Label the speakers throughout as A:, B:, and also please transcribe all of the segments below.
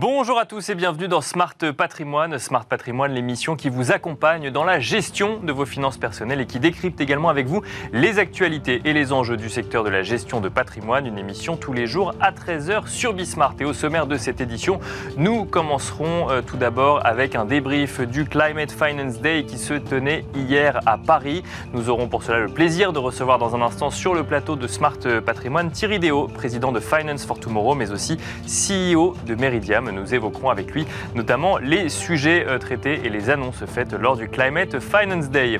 A: Bonjour à tous et bienvenue dans Smart Patrimoine. Smart Patrimoine, l'émission qui vous accompagne dans la gestion de vos finances personnelles et qui décrypte également avec vous les actualités et les enjeux du secteur de la gestion de patrimoine. Une émission tous les jours à 13h sur Bismart. Et au sommaire de cette édition, nous commencerons euh, tout d'abord avec un débrief du Climate Finance Day qui se tenait hier à Paris. Nous aurons pour cela le plaisir de recevoir dans un instant sur le plateau de Smart Patrimoine Thierry Deo, président de Finance for Tomorrow, mais aussi CEO de Meridiam. Nous évoquerons avec lui notamment les sujets euh, traités et les annonces faites lors du Climate Finance Day.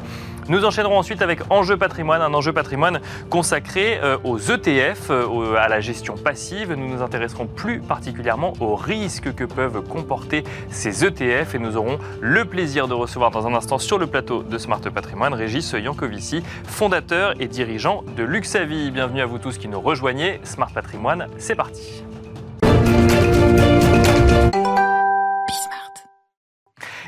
A: Nous enchaînerons ensuite avec Enjeu patrimoine, un enjeu patrimoine consacré euh, aux ETF, euh, à la gestion passive. Nous nous intéresserons plus particulièrement aux risques que peuvent comporter ces ETF et nous aurons le plaisir de recevoir dans un instant sur le plateau de Smart Patrimoine Régis Yankovici, fondateur et dirigeant de Luxavi. Bienvenue à vous tous qui nous rejoignez. Smart Patrimoine, c'est parti.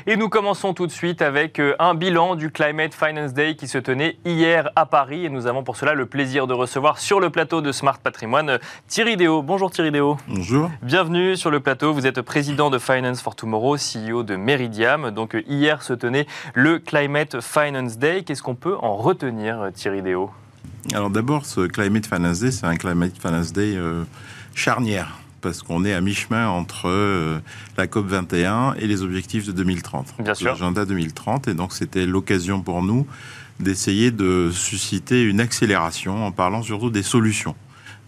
A: Et nous commençons tout de suite avec euh, un bilan du Climate Finance Day qui se tenait hier à Paris. Et nous avons pour cela le plaisir de recevoir sur le plateau de Smart Patrimoine euh, Thierry Déo. Bonjour Thierry Déo.
B: Bonjour.
A: Bienvenue sur le plateau. Vous êtes président de Finance for Tomorrow, CEO de Meridiam. Donc euh, hier se tenait le Climate Finance Day. Qu'est-ce qu'on peut en retenir, Thierry Déo
B: Alors d'abord, ce Climate Finance Day, c'est un Climate Finance Day charnière parce qu'on est à mi-chemin entre euh, la COP 21 et les objectifs de 2030.
A: Bien sûr.
B: L'agenda 2030. Et donc, c'était l'occasion pour nous d'essayer de susciter une accélération en parlant surtout des solutions.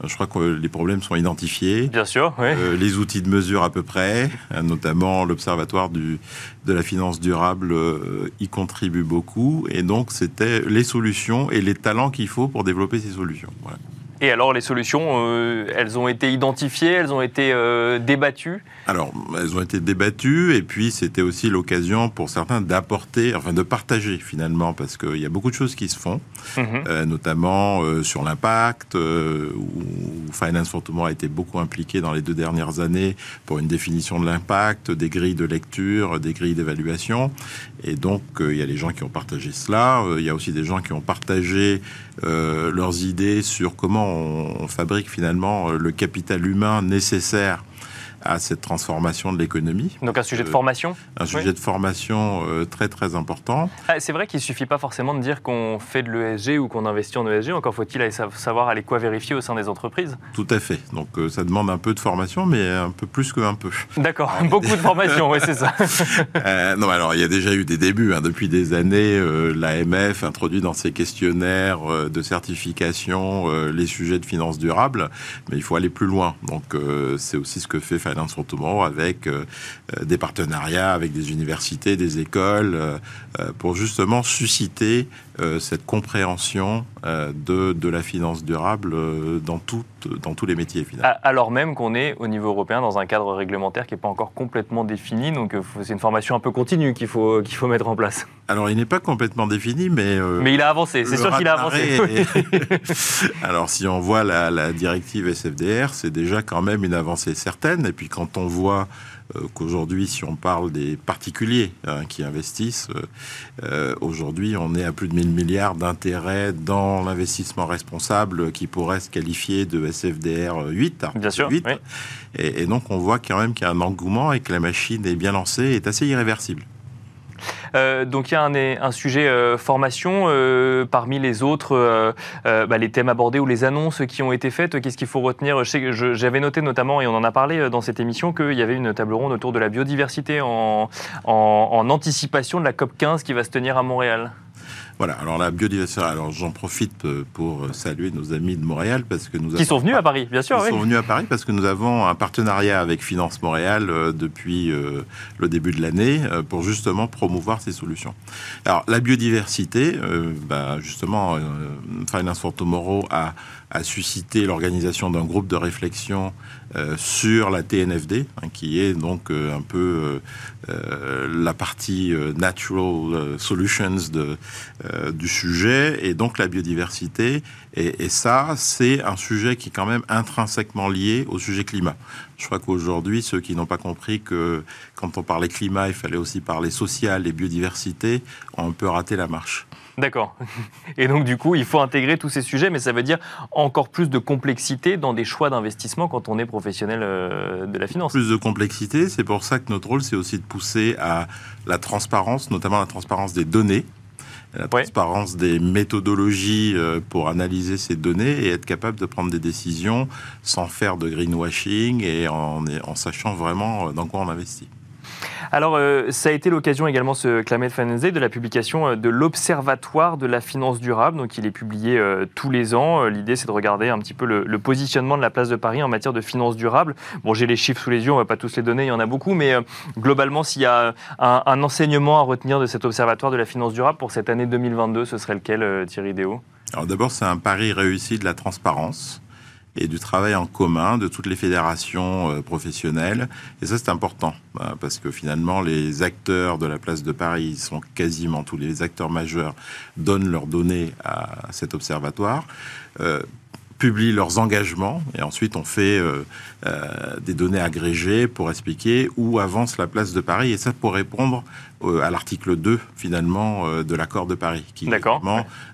B: Euh, je crois que les problèmes sont identifiés.
A: Bien sûr, oui.
B: Euh, les outils de mesure à peu près, notamment l'Observatoire de la finance durable y contribue beaucoup. Et donc, c'était les solutions et les talents qu'il faut pour développer ces solutions. Voilà.
A: Et alors les solutions, euh, elles ont été identifiées, elles ont été euh, débattues
B: Alors, elles ont été débattues et puis c'était aussi l'occasion pour certains d'apporter, enfin de partager finalement, parce qu'il y a beaucoup de choses qui se font, mhm. euh, notamment sur l'impact, où Finance for Tomorrow a été beaucoup impliqué dans les deux dernières années pour une définition de l'impact, des grilles de lecture, des grilles d'évaluation. Et donc, il y a les gens qui ont partagé cela, il y a aussi des gens qui ont partagé leurs idées sur comment on, fabrique finalement euh, le capital humain nécessaire à cette transformation de l'économie.
A: Donc un sujet de euh, formation
B: Un sujet de formation euh, très très important.
A: Ah, c'est vrai qu'il ne suffit pas forcément de dire qu'on fait de l'ESG ou qu'on investit en ESG, encore faut-il savoir aller quoi vérifier au sein des entreprises
B: Tout à fait. Donc euh, ça demande un peu de formation, mais un peu plus qu'un peu.
A: D'accord, beaucoup de formation, oui c'est ça.
B: non, alors il y a déjà eu des débuts. Hein. Depuis des années, l'AMF introduit dans ses questionnaires de certification les sujets de finances durables, mais il faut aller plus loin. Donc c'est aussi ce que fait Finance for avec euh, euh, des partenariats avec des universités, des écoles, euh, pour justement susciter cette compréhension de, de, la finance durable dans, tout, dans tous les métiers finalement.
A: Alors même qu'on est au niveau européen dans un cadre réglementaire qui n'est pas encore complètement défini, donc c'est une formation un peu continue qu'il faut, qu'il faut mettre en place.
B: Alors il n'est pas complètement défini, mais...
A: mais il a avancé, c'est sûr qu'il a avancé.
B: Alors si on voit la, la directive SFDR, c'est déjà quand même une avancée certaine, et puis quand on voit euh, qu'aujourd'hui, si on parle des particuliers hein, qui investissent, euh, euh, aujourd'hui, on est à plus de 1000 milliards d'intérêts dans l'investissement responsable qui pourrait se qualifier de SFDR 8.
A: Bien sûr. 8.
B: Et, et, donc, on voit quand même qu'il y a un engouement et que la machine est bien lancée et est assez irréversible.
A: Euh, donc il y a un, sujet euh, formation euh, parmi les autres, bah, les thèmes abordés ou les annonces qui ont été faites. Qu'est-ce qu'il faut retenir? J'avais noté notamment, et on en a parlé dans cette émission, qu'il y avait une table ronde autour de la biodiversité en, anticipation de la COP 15 qui va se tenir à Montréal.
B: Voilà, alors la biodiversité, alors j'en profite euh, pour saluer nos amis de Montréal parce que nous
A: Qui sont venus à Paris, bien sûr.
B: Qui sont venus à Paris parce que nous avons un partenariat avec Finance Montréal euh, depuis euh, le début de l'année pour justement promouvoir ces solutions. Alors la biodiversité, bah, justement, Finance for Tomorrow a a suscité l'organisation d'un groupe de réflexion euh, sur la TNFD, hein, qui est donc euh, un peu euh, la partie natural solutions de, du sujet, et donc la biodiversité. Et, et ça, c'est un sujet qui est quand même intrinsèquement lié au sujet climat. Je crois qu'aujourd'hui, ceux qui n'ont pas compris que quand on parlait climat, il fallait aussi parler social et biodiversité, ont un peu raté la marche.
A: D'accord. Et donc du coup, il faut intégrer tous ces sujets, mais ça veut dire encore plus de complexité dans des choix d'investissement quand on est professionnel euh, de la finance.
B: Plus de complexité, c'est pour ça que notre rôle, c'est aussi de pousser à la transparence, notamment la transparence des données la transparence des méthodologies euh, pour analyser ces données et être capable de prendre des décisions sans faire de greenwashing et en, en sachant vraiment dans quoi on investit.
A: Alors, euh, ça a été l'occasion également, ce Climate Finance Day, de la publication euh, de l'Observatoire de la finance durable. Donc, il est publié euh, tous les ans. L'idée, c'est de regarder un petit peu le, positionnement de la place de Paris en matière de finance durable. Bon, j'ai les chiffres sous les yeux, on ne va pas tous les donner, il y en a beaucoup, mais globalement, s'il y a un, enseignement à retenir de cet Observatoire de la finance durable pour cette année 2022, ce serait lequel, Thierry Déo
B: Alors, d'abord, c'est un pari réussi de la transparence et du travail en commun de toutes les fédérations euh, professionnelles. Et ça, c'est important, hein, parce que finalement, les acteurs de la place de Paris sont quasiment tous les acteurs majeurs, donnent leurs données à cet observatoire. Publient leurs engagements et ensuite on fait euh, euh, des données agrégées pour expliquer où avance la place de Paris et ça pour répondre euh, à l'article 2 finalement de l'accord de Paris qui est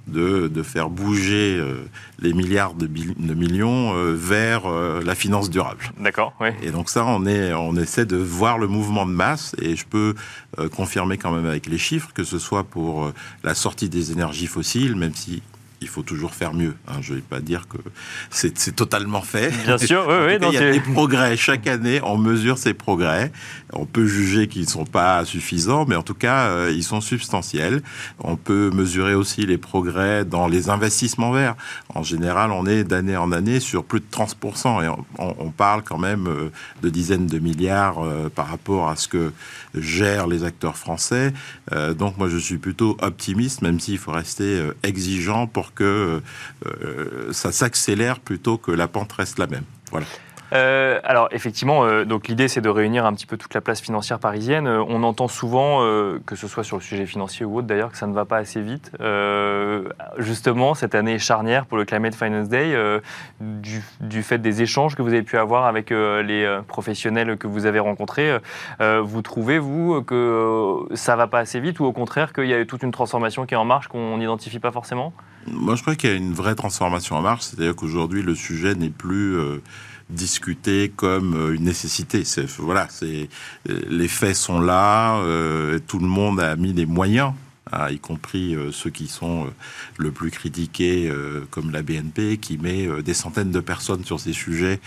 B: de, de, faire bouger les milliards de, de millions vers la finance durable.
A: D'accord. Oui.
B: Et donc ça on est on essaie de voir le mouvement de masse et je peux confirmer quand même avec les chiffres que ce soit pour la sortie des énergies fossiles même si il faut toujours faire mieux. Hein. Je ne vais pas dire que c'est totalement fait.
A: Bien sûr, oui, oui.
B: il y a des progrès. Chaque année, on mesure ces progrès. On peut juger qu'ils ne sont pas suffisants, mais en tout cas, euh, ils sont substantiels. On peut mesurer aussi les progrès dans les investissements verts. En général, on est d'année en année sur plus de 30%. Et on, parle quand même euh, de dizaines de milliards euh, par rapport à ce que gèrent les acteurs français. donc moi, je suis plutôt optimiste, même s'il faut rester exigeant pour que euh, ça s'accélère plutôt que la pente reste la même. Voilà.
A: Euh, alors effectivement, euh, donc l'idée c'est de réunir un petit peu toute la place financière parisienne. On entend souvent, que ce soit sur le sujet financier ou autre d'ailleurs, que ça ne va pas assez vite. justement, cette année charnière pour le Climate Finance Day, du, du, fait des échanges que vous avez pu avoir avec les professionnels que vous avez rencontrés. vous trouvez vous que ça va pas assez vite ou au contraire qu'il y a toute une transformation qui est en marche qu'on n'identifie pas forcément?
B: Moi, je crois qu'il y a une vraie transformation en marche, c'est-à-dire qu'aujourd'hui le sujet n'est plus discuter comme euh, une nécessité. Voilà, c'est euh, les faits sont là, euh, tout le monde a mis des moyens y compris euh, ceux qui sont euh, le plus critiqués, euh, comme la BNP, qui met des centaines de personnes sur ces sujets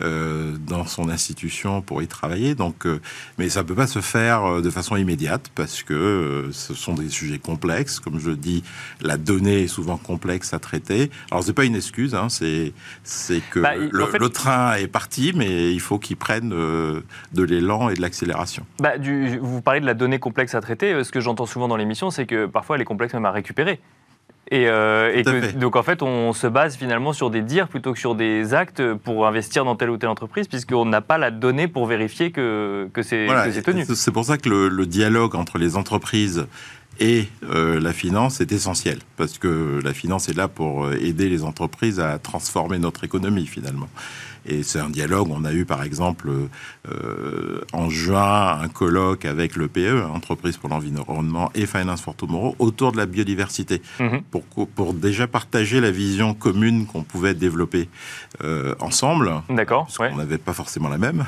B: dans son institution pour y travailler. Donc, mais ça ne peut pas se faire de façon immédiate parce que ce sont des sujets complexes. Comme je dis, la donnée est souvent complexe à traiter. Alors, c'est pas une excuse, hein, c'est que bah, le, train est parti, mais il faut qu'il prenne de l'élan et de l'accélération.
A: Bah, vous parlez de la donnée complexe à traiter. Ce que j'entends souvent dans l'émission, c'est que parfois elle est complexe même à récupérer. Et, euh, donc en fait, on se base finalement sur des dires plutôt que sur des actes pour investir dans telle ou telle entreprise, puisqu'on n'a pas la donnée pour vérifier que, que c'est tenu.
B: C'est pour ça que le, dialogue entre les entreprises et euh, la finance est essentiel, parce que la finance est là pour aider les entreprises à transformer notre économie finalement. Et c'est un dialogue. On a eu par exemple euh, en juin un colloque avec le PE, Entreprise pour l'environnement et Finance for Tomorrow, autour de la biodiversité, mhm. pour, pour déjà partager la vision commune qu'on pouvait développer euh, ensemble.
A: D'accord.
B: On n'avait pas forcément la même.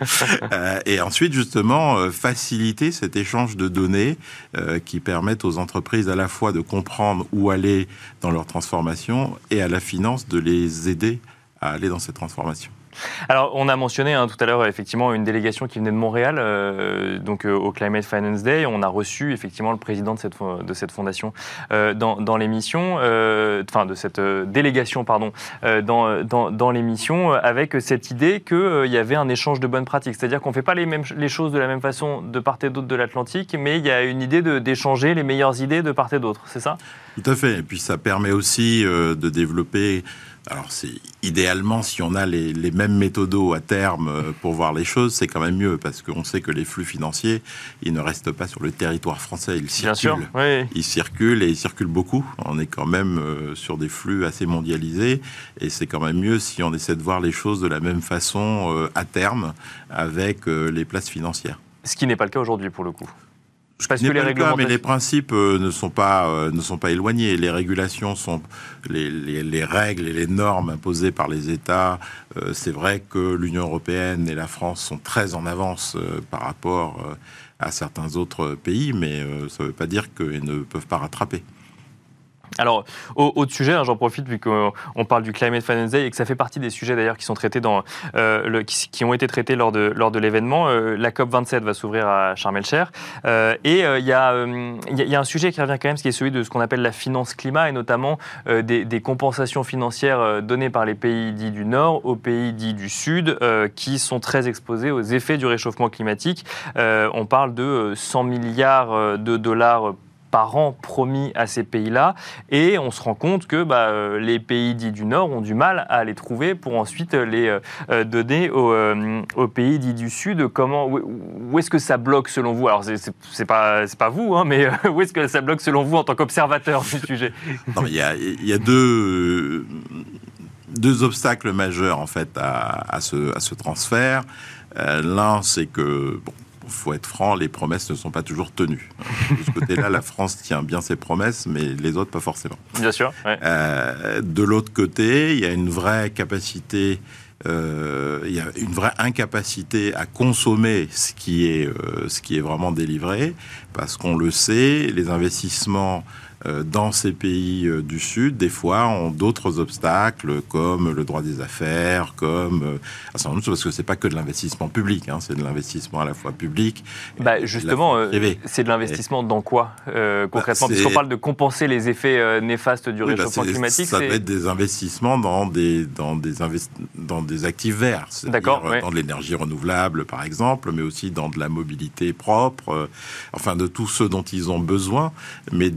B: euh, et ensuite, justement, faciliter cet échange de données euh, qui permettent aux entreprises à la fois de comprendre où aller dans leur transformation et à la finance de les aider à aller dans cette transformation.
A: Alors, on a mentionné hein, tout à l'heure effectivement une délégation qui venait de Montréal, euh, donc euh, au Climate Finance Day. On a reçu effectivement le président de cette, de cette fondation euh, dans, dans l'émission, enfin de cette délégation, pardon, dans, dans, dans l'émission, avec cette idée qu'il y avait un échange de bonnes pratiques. C'est-à-dire qu'on ne fait pas les, mêmes, les choses de la même façon de part et d'autre de l'Atlantique, mais il y a une idée d'échanger les meilleures idées de part et d'autre, c'est ça?
B: Tout à fait. Et puis ça permet aussi de développer alors, c'est idéalement, si on a les, mêmes méthodos à terme euh, pour voir les choses, c'est quand même mieux parce qu'on sait que les flux financiers, ils ne restent pas sur le territoire français, ils circulent. Ils circulent et ils circulent beaucoup. On est quand même euh, sur des flux assez mondialisés et c'est quand même mieux si on essaie de voir les choses de la même façon euh, à terme avec les places financières.
A: Ce qui n'est pas le cas aujourd'hui pour le coup.
B: Parce que les mais les principes ne sont pas ne sont pas éloignés. Les régulations sont les, les, règles et les normes imposées par les États. c'est vrai que l'Union européenne et la France sont très en avance par rapport à certains autres pays, mais ça ne veut pas dire qu'ils ne peuvent pas rattraper.
A: Alors, autre sujet, hein, j'en profite vu qu'on parle du Climate Finance Day et que ça fait partie des sujets d'ailleurs qui sont traités euh, qui, ont été traités lors de, l'événement. Euh, la COP 27 va s'ouvrir à Sharm el-Cher euh, et il y, a, y, a un sujet qui revient quand même, ce qui est celui de ce qu'on appelle la finance climat et notamment des, des, compensations financières données par les pays dits du Nord aux pays dits du Sud qui sont très exposés aux effets du réchauffement climatique. on parle de 100 milliards de dollars par an promis à ces pays-là. Et on se rend compte que bah, euh, les pays dits du Nord ont du mal à les trouver pour ensuite les euh, euh, donner aux, pays dits du Sud. Comment, où, est-ce que ça bloque selon vous? Alors, c'est pas, pas vous, hein, mais où est-ce que ça bloque selon vous en tant qu'observateur du sujet?
B: Il y a, deux, obstacles majeurs en fait à, à, ce, à ce transfert. L'un, c'est que bon, faut être franc, les promesses ne sont pas toujours tenues. De ce côté-là, la France tient bien ses promesses, mais les autres pas forcément.
A: Bien sûr.
B: Euh, de l'autre côté, il y a une vraie capacité. Euh, il y a une vraie incapacité à consommer ce qui est, euh, ce qui est vraiment délivré, parce qu'on le sait, les investissements dans ces pays euh, du Sud, des fois, ont d'autres obstacles comme le droit des affaires, comme euh, un certain nombre parce que c'est pas que de l'investissement public, hein, c'est de l'investissement à la fois public.
A: Bah, justement, c'est de l'investissement dans quoi concrètement bah, Puisqu'on parle de compenser les effets néfastes du bah, réchauffement climatique.
B: Ça va être des investissements dans des dans des dans des actifs verts,
A: d'accord,
B: dans de l'énergie renouvelable par exemple, mais aussi dans de la mobilité propre, enfin de tout ce dont ils ont besoin, mais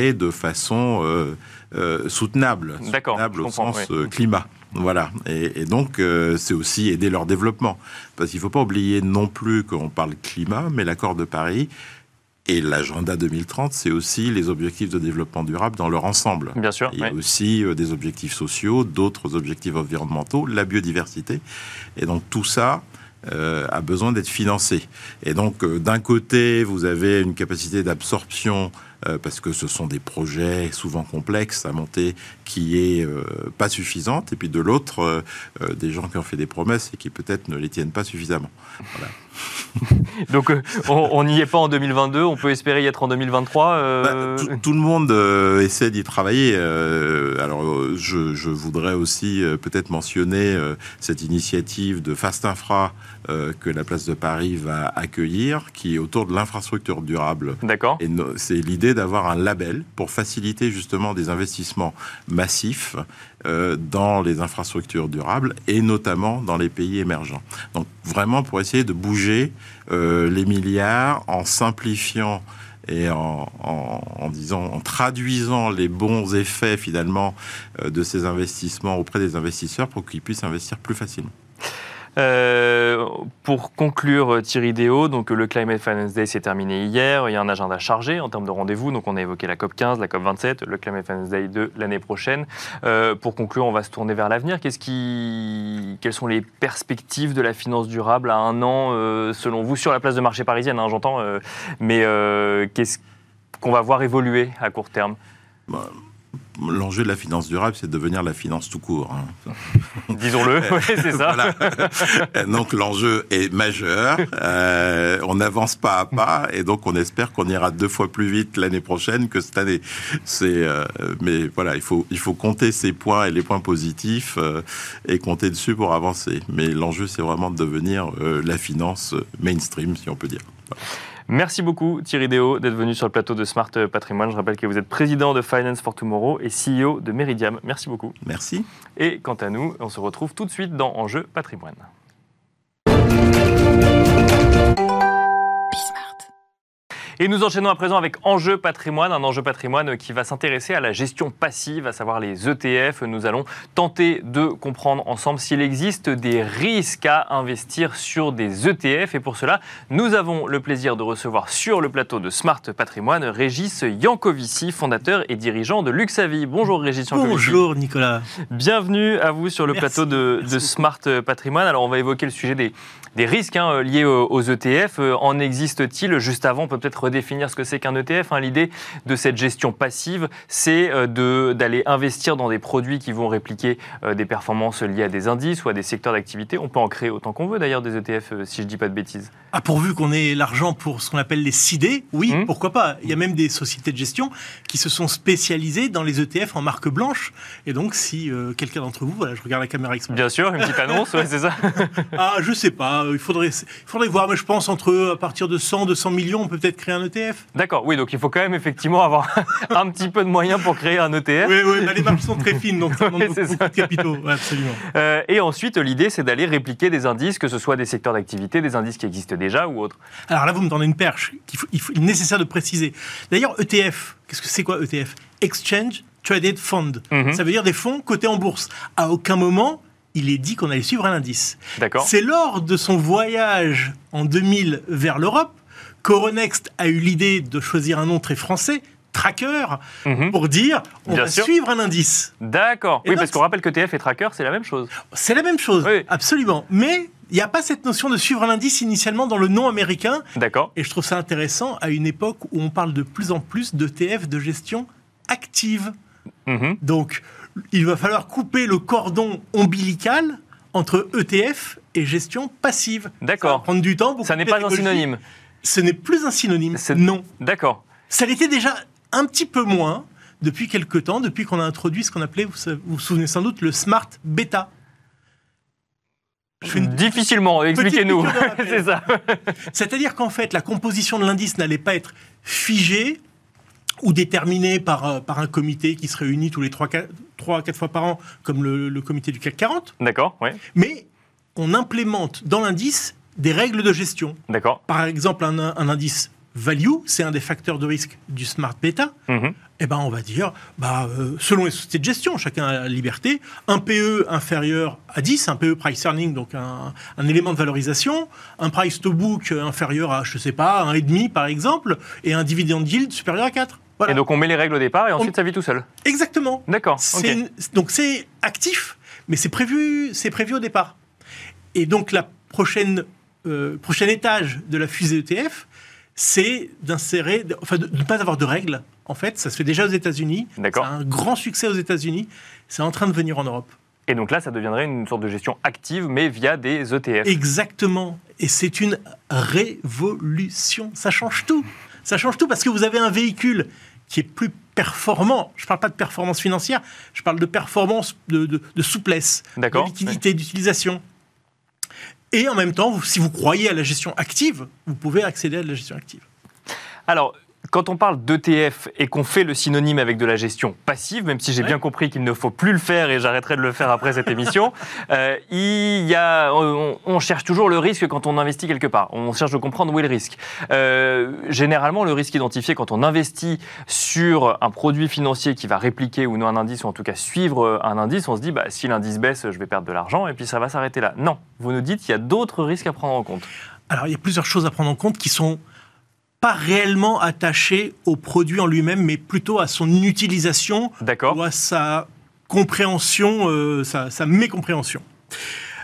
B: de façon euh, euh, soutenable, soutenable au sens euh, climat. Voilà. Et, donc, c'est aussi aider leur développement. Parce qu'il ne faut pas oublier non plus qu'on parle climat, mais l'accord de Paris et l'agenda 2030, c'est aussi les objectifs de développement durable dans leur ensemble.
A: Bien sûr.
B: Il y a aussi des objectifs sociaux, d'autres objectifs environnementaux, la biodiversité. Et donc, tout ça, a besoin d'être financé. Et donc, d'un côté, vous avez une capacité d'absorption euh, parce que ce sont des projets souvent complexes à monter qui est euh, pas suffisante, et puis de l'autre, euh, des gens qui ont fait des promesses et qui peut-être ne les tiennent pas suffisamment.
A: Donc on n'y est pas en 2022, on peut espérer y être en 2023
B: bah, tout, le monde essaie d'y travailler. alors je, voudrais aussi peut-être mentionner cette initiative de Fast Infra que la place de Paris va accueillir, qui est autour de l'infrastructure durable.
A: D'accord.
B: Et c'est l'idée d'avoir un label pour faciliter justement des investissements massifs euh, dans les infrastructures durables et notamment dans les pays émergents. Donc vraiment pour essayer de bouger euh, les milliards en simplifiant et en, en traduisant les bons effets finalement euh, de ces investissements auprès des investisseurs pour qu'ils puissent investir plus facilement.
A: Euh, pour conclure, Thierry Déo, donc le Climate Finance Day s'est terminé hier. Il y a un agenda chargé en termes de rendez-vous. Donc on a évoqué la COP 15, la COP 27, le Climate Finance Day de l'année prochaine. Euh, pour conclure, on va se tourner vers l'avenir. Quelles sont les perspectives de la finance durable à un an, euh, selon vous, sur la place de marché parisienne, hein, j'entends. mais qu'est-ce qu'on va voir évoluer à court terme?
B: Bah, L'enjeu de la finance durable, c'est de devenir la finance tout court. Hein.
A: Disons-le, c'est ça.
B: Donc l'enjeu est majeur. Euh, on n'avance pas à pas, et donc on espère qu'on ira deux fois plus vite l'année prochaine que cette année. C'est, euh, mais voilà, il faut il faut compter ces points et les points positifs euh, et compter dessus pour avancer. Mais l'enjeu, c'est vraiment de devenir la finance mainstream, si on peut dire.
A: Merci beaucoup Thierry Déo d'être venu sur le plateau de Smart Patrimoine. Je rappelle que vous êtes président de Finance for Tomorrow et CEO de Meridiam. Merci beaucoup.
B: Merci.
A: Et quant à nous, on se retrouve tout de suite dans Enjeu Patrimoine. Et nous enchaînons à présent avec Enjeu patrimoine, un enjeu patrimoine qui va s'intéresser à la gestion passive, à savoir les ETF. Nous allons tenter de comprendre ensemble s'il existe des risques à investir sur des ETF. Et pour cela, nous avons le plaisir de recevoir sur le plateau de Smart Patrimoine Régis Yankovici, fondateur et dirigeant de Luxavi. Bonjour Régis Yankovici.
C: Bonjour Nicolas.
A: Bienvenue à vous sur le plateau de, de Smart Patrimoine. Alors on va évoquer le sujet des des risques hein, liés aux ETF. Euh, en existe-t-il Juste avant, on peut peut-être redéfinir ce que c'est qu'un ETF. Hein. L'idée de cette gestion passive, c'est euh, d'aller investir dans des produits qui vont répliquer euh, des performances liées à des indices ou à des secteurs d'activité. On peut en créer autant qu'on veut d'ailleurs des ETF, si je ne dis pas de bêtises.
C: Ah, pourvu qu'on ait l'argent pour ce qu'on appelle les CID, oui, mmh. pourquoi pas. Il y a même des sociétés de gestion qui se sont spécialisées dans les ETF en marque blanche. Et donc, si quelqu'un d'entre vous, voilà, je regarde la caméra exprès.
A: Bien sûr, une petite annonce, ouais, c'est ça.
C: ah, je sais pas. Il faudrait, il faudrait voir, mais je pense entre à partir de 100, 200 millions, on peut peut-être créer un ETF.
A: D'accord, oui, donc il faut quand même effectivement avoir un petit peu de moyens pour créer un ETF.
C: Oui, oui, les marges sont très fines, donc ça demande beaucoup, de capitaux. absolument.
A: Euh, et ensuite, l'idée, c'est d'aller répliquer des indices, que ce soit des secteurs d'activité, des indices qui existent déjà ou autres.
C: Alors là, vous me tendez une perche qu'il faut, il, faut, est nécessaire de préciser. D'ailleurs, ETF, qu'est-ce que c'est quoi ETF Exchange Traded Fund. Mhm. Ça veut dire des fonds cotés en bourse. À aucun moment, il est dit qu'on allait suivre un indice.
A: D'accord.
C: C'est lors de son voyage en 2000 vers l'Europe qu'Euronext a eu l'idée de choisir un nom très français, Tracker, mhm. pour dire on va suivre un indice.
A: D'accord. Oui, parce qu'on rappelle que TF et Tracker, c'est la même chose.
C: C'est la même chose, absolument. Mais il n'y a pas cette notion de suivre un indice initialement dans le nom américain.
A: D'accord.
C: Et je trouve ça intéressant à une époque où on parle de plus en plus de TF de gestion active. Mhm. Donc, il va falloir couper le cordon ombilical entre ETF et gestion passive.
A: D'accord.
C: Prendre du temps.
A: Ça n'est pas un synonyme.
C: Ce n'est plus un synonyme. Non.
A: D'accord.
C: Ça l'était déjà un petit peu moins depuis quelques temps, depuis qu'on a introduit ce qu'on appelait, vous vous, souvenez sans doute, le smart beta.
A: Difficilement, expliquez-nous. C'est ça.
C: C'est-à-dire qu'en fait, la composition de l'indice n'allait pas être figée, ou déterminé par, euh, par un comité qui se réunit tous les 3 à 4 fois par an, comme le, comité du CAC 40.
A: D'accord, oui.
C: Mais on implémente dans l'indice des règles de gestion.
A: D'accord.
C: Par exemple, un, un indice value, c'est un des facteurs de risque du smart beta. Mhm. Eh ben, on va dire, bah, euh, selon les sociétés de gestion, chacun a la liberté, un PE inférieur à 10, un PE price earning, donc un, un élément de valorisation, un price to book inférieur à, je sais pas, 1,5 par exemple, et un dividend yield supérieur à 4.
A: Et donc on met les règles au départ et ensuite ça vit tout seul.
C: Exactement.
A: D'accord.
C: Donc c'est actif, mais c'est prévu, c'est prévu au départ. Et donc la prochaine, euh, prochain étage de la fusée ETF, c'est d'insérer, enfin de ne pas avoir de règles. En fait, ça se fait déjà aux États-Unis.
A: D'accord.
C: C'est un grand succès aux États-Unis. C'est en train de venir en Europe.
A: Et donc là, ça deviendrait une sorte de gestion active, mais via des ETF.
C: Exactement. Et c'est une révolution. Ça change tout. Ça change tout parce que vous avez un véhicule qui est plus performant. Je ne parle pas de performance financière, je parle de performance de, souplesse, de liquidité, d'utilisation. Et en même temps, si vous croyez à la gestion active, vous pouvez accéder à la gestion active.
A: Quand on parle d'ETF et qu'on fait le synonyme avec de la gestion passive, même si j'ai bien compris qu'il ne faut plus le faire et j'arrêterai de le faire après cette émission, euh, il y a, on, cherche toujours le risque quand on investit quelque part. On cherche de comprendre où est le risque. Euh, généralement, le risque identifié quand on investit sur un produit financier qui va répliquer ou non un indice, ou en tout cas suivre un indice, on se dit, bah, si l'indice baisse, je vais perdre de l'argent et puis ça va s'arrêter là. Non, vous nous dites qu'il y a d'autres risques à prendre en compte.
C: Alors, il y a plusieurs choses à prendre en compte qui sont pas réellement attaché au produit en lui-même, mais plutôt à son utilisation ou à sa compréhension, euh, sa, mécompréhension.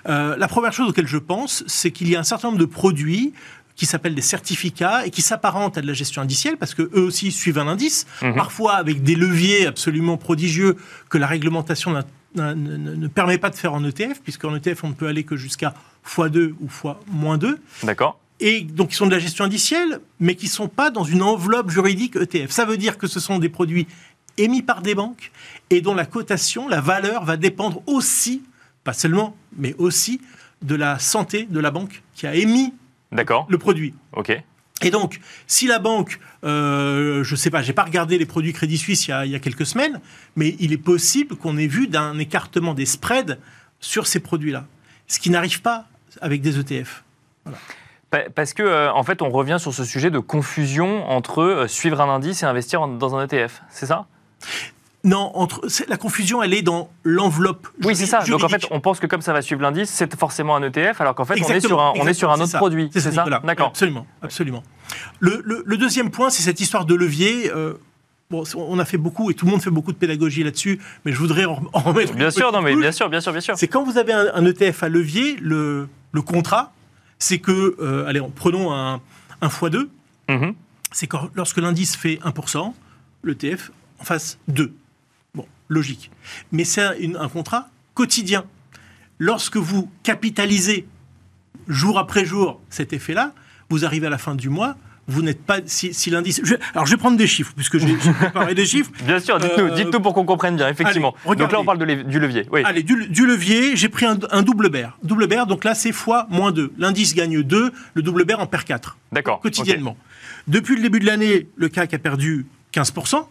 C: Euh, la première chose auquel je pense, c'est qu'il y a un certain nombre de produits qui s'appellent des certificats et qui s'apparentent à de la gestion indicielle parce que eux aussi suivent un indice, mhm. parfois avec des leviers absolument prodigieux que la réglementation ne permet pas de faire en ETF, puisqu'en ETF on ne peut aller que jusqu'à x2 ou x-2.
A: D'accord
C: et donc qui sont de la gestion indicielle, mais qui ne sont pas dans une enveloppe juridique ETF. Ça veut dire que ce sont des produits émis par des banques et dont la cotation, la valeur va dépendre aussi, pas seulement, mais aussi de la santé de la banque qui a émis le produit.
A: Ok.
C: Et donc, si la banque, euh, je ne sais pas, j'ai pas regardé les produits Crédit Suisse il y a, il y a quelques semaines, mais il est possible qu'on ait vu d'un écartement des spreads sur ces produits-là, ce qui n'arrive pas avec des ETF. Voilà.
A: Parce que, euh, en fait, on revient sur ce sujet de confusion entre euh, suivre un indice et investir dans un ETF. C'est ça?
C: Non, entre, la confusion, elle est dans l'enveloppe.
A: Oui, c'est ça. Donc en fait, on pense que comme ça va suivre l'indice, c'est forcément un ETF, alors qu'en fait, on est sur un, on est sur un autre produit.
C: C'est ça, D'accord. Absolument, absolument. Le, deuxième point, c'est cette histoire de levier. Euh, bon, on a fait beaucoup et tout le monde fait beaucoup de pédagogie là-dessus, mais je voudrais en, remettre.
A: Bien sûr, non, mais bien sûr, bien sûr, bien sûr.
C: C'est quand vous avez un, un, ETF à levier, le, le contrat, c'est que, euh, allez, prenons un, x2. Mhm. c'est que lorsque l'indice fait 1%, l'ETF en fasse 2. Bon, logique. Mais c'est un contrat quotidien. Lorsque vous capitalisez jour après jour cet effet-là, vous arrivez à la fin du mois, vous n'êtes pas. Si, l'indice. alors, je vais prendre des chiffres, puisque j'ai préparé des chiffres.
A: Bien sûr, dites-nous, dites pour qu'on comprenne bien, effectivement. donc là, on parle du levier. Oui.
C: Allez, du, levier, j'ai pris un, double bear. Double bear, donc là, c'est fois moins 2. L'indice gagne 2, le double bear en perd 4.
A: D'accord.
C: Quotidiennement. Depuis le début de l'année, le CAC a perdu 15%.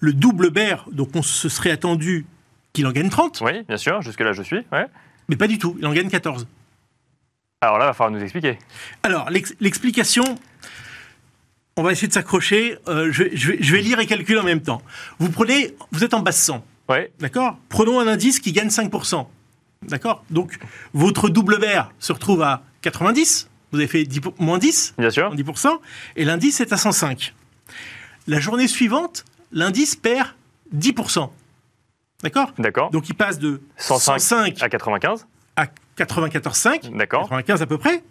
C: Le double bear, donc on se serait attendu qu'il en gagne 30.
A: Oui, bien sûr, jusque-là, je suis. Ouais.
C: Mais pas du tout, il en gagne 14.
A: Alors là, il va falloir nous expliquer.
C: Alors, l'explication, on va essayer de s'accrocher. Euh, je, vais, lire et calculer en même temps. Vous prenez, vous êtes en basse 100.
A: Oui.
C: D'accord? Prenons un indice qui gagne 5%. D'accord? Donc, votre double vert se retrouve à 90. Vous avez fait 10, moins 10.
A: Bien sûr.
C: 10%. Et l'indice est à 105. La journée suivante, l'indice perd 10%. D'accord?
A: D'accord.
C: Donc, il passe de
A: 105 à 95
C: à 94,5,
A: D'accord.
C: 95 à peu près,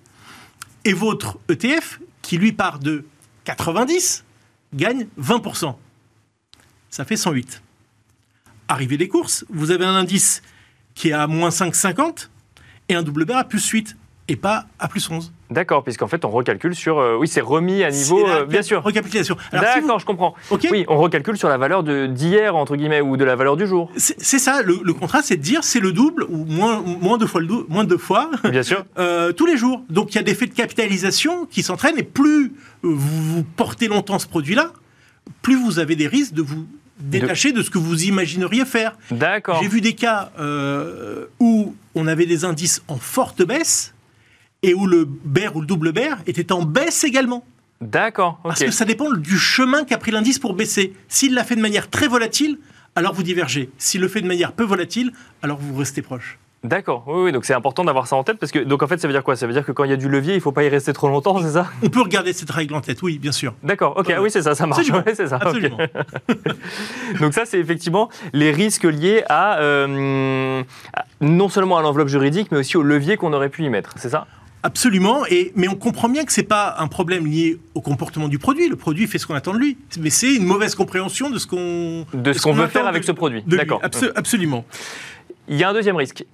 C: et votre ETF, qui lui part de 90, gagne 20%. Ça fait 108. Arrivé les courses, vous avez un indice qui est à moins 5,50 et un double à plus 8 et pas à plus 11.
A: D'accord, puisqu'en fait, on recalcule sur. Euh, oui, c'est remis à niveau. Euh, bien sûr.
C: Recapitulation.
A: D'accord, je comprends. Oui, on recalcule sur la valeur d'hier, entre guillemets, ou de la valeur du jour.
C: C'est ça, le, contrat, c'est de dire c'est le double, ou moins, moins, deux fois, le moins deux fois.
A: Bien sûr.
C: Euh, tous les jours. Donc, il y a des faits de capitalisation qui s'entraînent, et plus vous, portez longtemps ce produit-là, plus vous avez des risques de vous détacher de, ce que vous imagineriez faire.
A: D'accord.
C: J'ai vu des cas où on avait des indices en forte baisse et où le bear ou le double bear était en baisse également.
A: D'accord.
C: Parce que ça dépend du chemin qu'a pris l'indice pour baisser. S'il l'a fait de manière très volatile, alors vous divergez. S'il le fait de manière peu volatile, alors vous restez proche.
A: D'accord, oui, oui, donc c'est important d'avoir ça en tête parce que donc en fait ça veut dire quoi? Ça veut dire que quand il y a du levier, il ne faut pas y rester trop longtemps, c'est ça?
C: On peut regarder cette règle en tête, oui, bien sûr.
A: D'accord, ok, oui c'est ça, ça marche. c'est ça.
C: Absolument.
A: donc ça c'est effectivement les risques liés euh, à non seulement à l'enveloppe juridique, mais aussi au levier qu'on aurait pu y mettre, c'est ça?
C: Absolument, et, mais on comprend bien que ce n'est pas un problème lié au comportement du produit. Le produit fait ce qu'on attend de lui, mais c'est une mauvaise compréhension de ce qu'on
A: de ce qu'on veut faire avec ce produit.
C: D'accord. absolument.
A: Il y a un deuxième risque.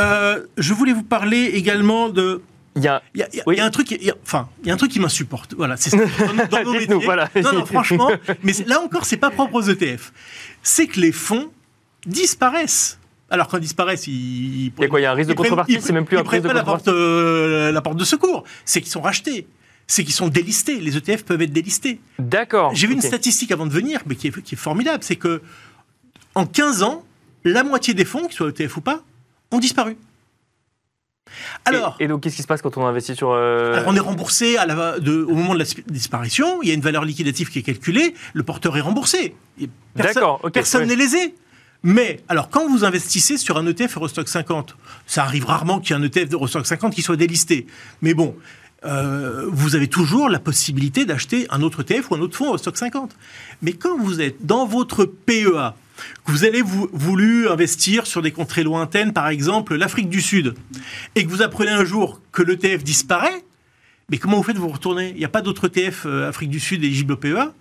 C: Euh, je voulais vous parler également de
A: il y, a,
C: il, y a, un truc, enfin, il y a un truc qui m'insupporte. Voilà, c'est dans, dans nos métiers.
A: Voilà.
C: Non, non, franchement, mais là encore, c'est pas propre aux ETF. C'est que les fonds disparaissent. Alors quand ils disparaissent, ils.
A: Il y a quoi Il y a un risque de contrepartie C'est même plus un risque de
C: la porte, euh, la porte de secours. C'est qu'ils sont rachetés. C'est qu'ils sont délistés. Les ETF peuvent être délistés.
A: D'accord.
C: J'ai vu une statistique avant de venir, mais qui est, qui est formidable. C'est que en 15 ans, la moitié des fonds, qu'ils soient ETF ou pas, ont disparu.
A: Alors, et, donc, qu'est-ce qui se passe quand on investit sur. Euh,
C: alors on est remboursé à la, de, au moment de la disparition. Il y a une valeur liquidative qui est calculée. Le porteur est remboursé.
A: D'accord.
C: personne n'est lésé. Mais, alors, quand vous investissez sur un ETF Eurostock 50, ça arrive rarement qu'il y ait un ETF Eurostock 50 qui soit délisté. Mais bon, euh, vous avez toujours la possibilité d'acheter un autre ETF ou un autre fonds Eurostock 50. Mais quand vous êtes dans votre PEA, que vous avez voulu investir sur des contrées lointaines, par exemple l'Afrique du Sud, et que vous apprenez un jour que l'ETF disparaît, mais comment vous faites vous retourner? Il n'y a pas d'autre ETF euh, Afrique du Sud éligible au PEA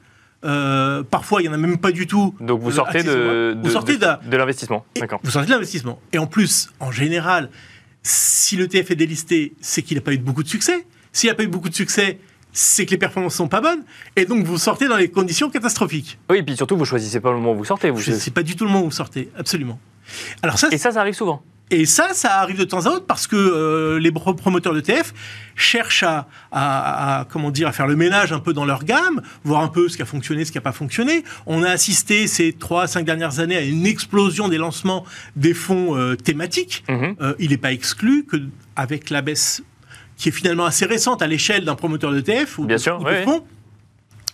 C: euh, parfois, il n'y en a même pas du tout.
A: Donc vous sortez de, l'investissement.
C: Vous sortez de l'investissement. Et en plus, en général, si l'ETF est délisté, c'est qu'il n'a pas eu beaucoup de succès. S'il n'a pas eu beaucoup de succès, c'est que les performances sont pas bonnes, et donc vous sortez dans les conditions catastrophiques.
A: Oui, et puis surtout, vous choisissez pas le moment où vous sortez. Vous
C: c'est pas du tout le moment où vous sortez, absolument.
A: Alors ça, et ça, ça arrive souvent.
C: Et ça, ça arrive de temps à autre parce que euh, les promoteurs d'ETF cherchent à, comment dire, à faire le ménage un peu dans leur gamme, voir un peu ce qui a fonctionné, ce qui n'a pas fonctionné. On a assisté ces trois, cinq dernières années à une explosion des lancements des fonds euh, thématiques. Mhm. Euh, il n'est pas exclu que avec la baisse qui est finalement assez récente à l'échelle d'un promoteur d'ETF ou,
A: Bien
C: de,
A: sûr,
C: fonds, il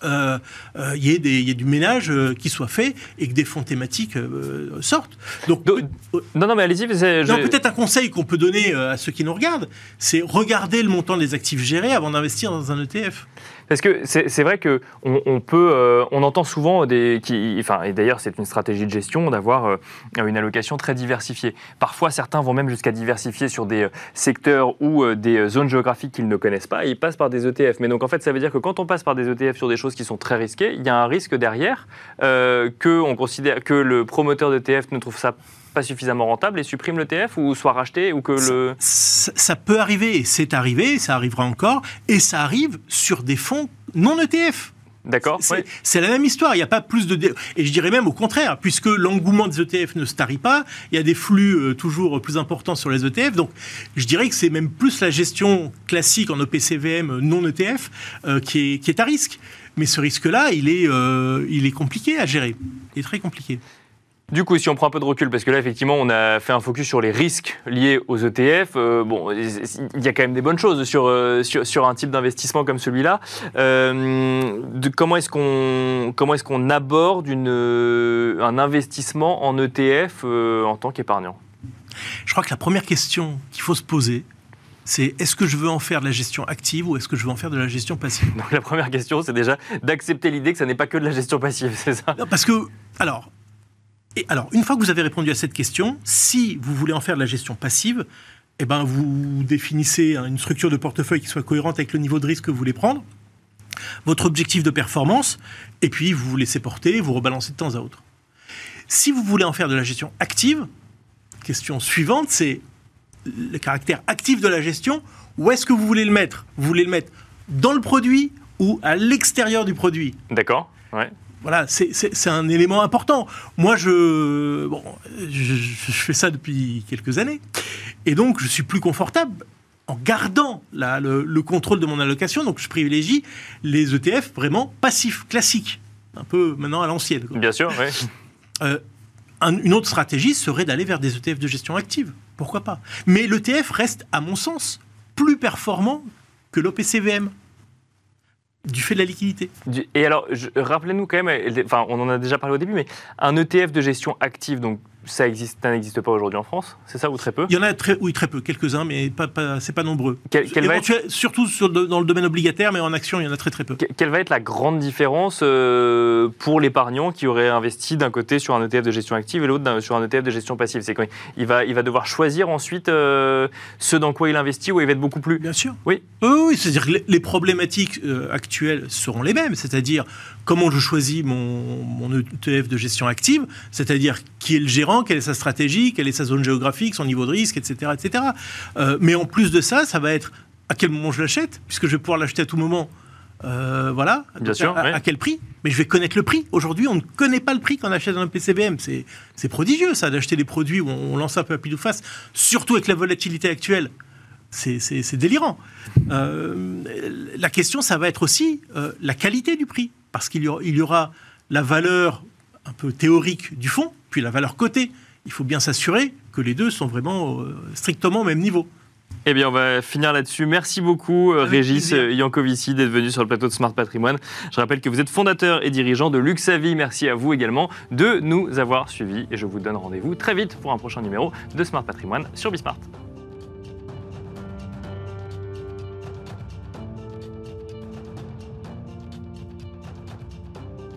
C: euh, euh, y, ait du ménage euh, qui soit fait et que des fonds thématiques sortent.
A: Donc, non, non, mais allez-y.
C: Peut-être un conseil qu'on peut donner à ceux qui nous regardent, c'est regarder le montant des actifs gérés avant d'investir dans un ETF.
A: Parce que c'est vrai que on, peut, euh, on entend souvent des, et d'ailleurs c'est une stratégie de gestion d'avoir euh, une allocation très diversifiée. Parfois, certains vont même jusqu'à diversifier sur des secteurs ou des zones géographiques qu'ils ne connaissent pas et ils passent par des ETF. Mais donc en fait, ça veut dire que quand on passe par des ETF sur des choses qui sont très risquées, il y a un risque derrière que on considère que le promoteur d'ETF ne trouve ça pas suffisamment rentable et supprime l'ETF ou soit racheté ou que le...
C: Ça, peut arriver, c'est arrivé, ça arrivera encore, et ça arrive sur des fonds non ETF.
A: D'accord.
C: C'est la même histoire. Il n'y a pas plus de. Et je dirais même au contraire, puisque l'engouement des ETF ne se tarit pas, il y a des flux euh, toujours plus importants sur les ETF. Donc, je dirais que c'est même plus la gestion classique en OPCVM non ETF euh, qui, est, qui, est, à risque. Mais ce risque-là, il, est euh, il est compliqué à gérer. Il est très compliqué.
A: Du coup, si on prend un peu de recul, parce que là, effectivement, on a fait un focus sur les risques liés aux ETF. Euh, bon, il y a quand même des bonnes choses sur, euh, sur, un type d'investissement comme celui-là. Euh, comment est-ce qu'on comment est-ce qu'on aborde une, un investissement en ETF en tant qu'épargnant?
C: Je crois que la première question qu'il faut se poser, c'est est-ce que je veux en faire de la gestion active ou est-ce que je veux en faire de la gestion passive?
A: Donc la première question, c'est déjà d'accepter l'idée que ça n'est pas que de la gestion passive, c'est ça?
C: Parce que, alors, et alors, une fois que vous avez répondu à cette question, si vous voulez en faire de la gestion passive, eh ben, vous définissez une structure de portefeuille qui soit cohérente avec le niveau de risque que vous voulez prendre, votre objectif de performance, et puis vous vous laissez porter, vous rebalancez de temps à autre. Si vous voulez en faire de la gestion active, question suivante, c'est le caractère actif de la gestion. Où est-ce que vous voulez le mettre? Vous voulez le mettre dans le produit ou à l'extérieur du produit?
A: D'accord. Ouais.
C: Voilà, c'est un élément important. Moi, je, bon, je, fais ça depuis quelques années. Et donc, je suis plus confortable en gardant le, contrôle de mon allocation. Donc, je privilégie les ETF vraiment passifs, classiques. Un peu maintenant à l'ancienne.
A: Bien sûr, oui.
C: Euh, une autre stratégie serait d'aller vers des ETF de gestion active. Pourquoi pas? Mais l'ETF reste, à mon sens, plus performant que l'OPCVM du fait de la liquidité.
A: Et alors, rappelez-nous quand même, enfin, on en a déjà parlé au début, mais un ETF de gestion active, donc ça existe, n'existe pas aujourd'hui en France, c'est ça ou très peu?
C: Il y en a très, oui très peu, quelques-uns, mais pas, pas c'est pas nombreux.
A: Quel,
C: Surtout dans le domaine obligataire, mais en action, il y en a très très peu.
A: quelle va être la grande différence euh, pour l'épargnant qui aurait investi d'un côté sur un ETF de gestion active et l'autre sur un ETF de gestion passive? C'est il va, il va devoir choisir ensuite euh, ce dans quoi il investit ou il va être beaucoup plus.
C: Bien sûr.
A: Oui.
C: oui, c'est-à-dire que les problématiques euh, actuelles seront les mêmes, c'est-à-dire comment je choisis mon, mon ETF de gestion active, c'est-à-dire qui est le gérant quelle est sa stratégie, quelle est sa zone géographique, son niveau de risque, etc. etc. Euh, mais en plus de ça, ça va être à quel moment je l'achète, puisque je vais pouvoir l'acheter à tout moment. Euh, voilà,
A: Bien sûr,
C: à, quel prix Mais je vais connaître le prix. Aujourd'hui, on ne connaît pas le prix quand on achète un PCBM. C'est prodigieux, ça, d'acheter des produits où on, lance un peu à pile ou face, surtout avec la volatilité actuelle. C'est délirant. Euh, la question, ça va être aussi la qualité du prix, parce qu'il y, y, aura la valeur un peu théorique du fond, puis la valeur cotée. Il faut bien s'assurer que les deux sont vraiment euh, strictement au même niveau.
A: Eh bien, on va finir là-dessus. Merci beaucoup, euh, Régis euh, Yankovici, d'être venu sur le plateau de Smart Patrimoine. Je rappelle que vous êtes fondateur et dirigeant de Luxavi. Merci à vous également de nous avoir suivis. Et je vous donne rendez-vous très vite pour un prochain numéro de Smart Patrimoine sur Bismart.